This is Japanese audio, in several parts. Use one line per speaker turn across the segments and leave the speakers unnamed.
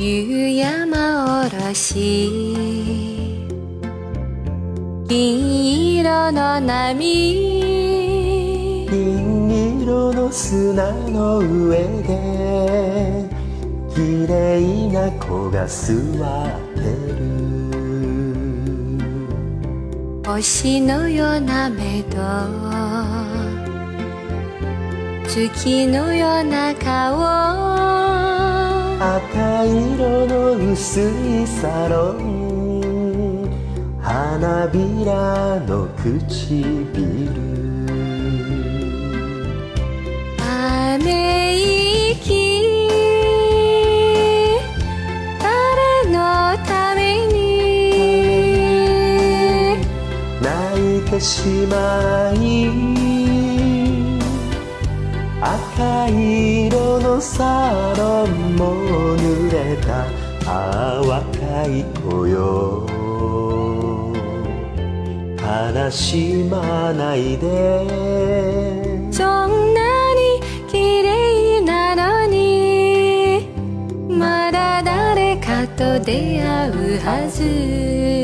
夕山おろし銀色の波
銀色の砂の上で綺麗な子が座ってる。
星のような目と月のような顔。
の薄いサロン花びらの唇
ため息誰のために
泣いてしまい赤色のサロンも濡れたああ若い子よ。悲しまないで。
そんなに綺麗なのにまだ誰かと出会うはず。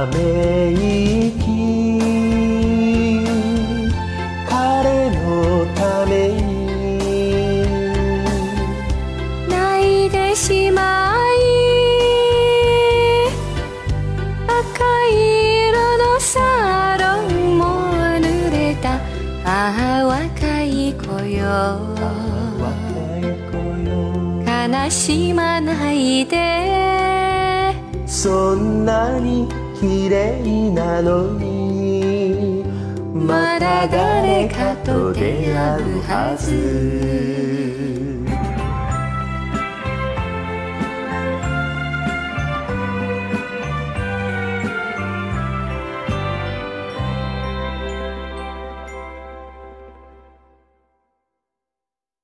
ため息彼のために
泣いてしまい赤色のサロンも濡れたああ若い子よ
若い子よ。
悲しまないで。
そんなに綺麗なのに。まだ誰かと出会うはず。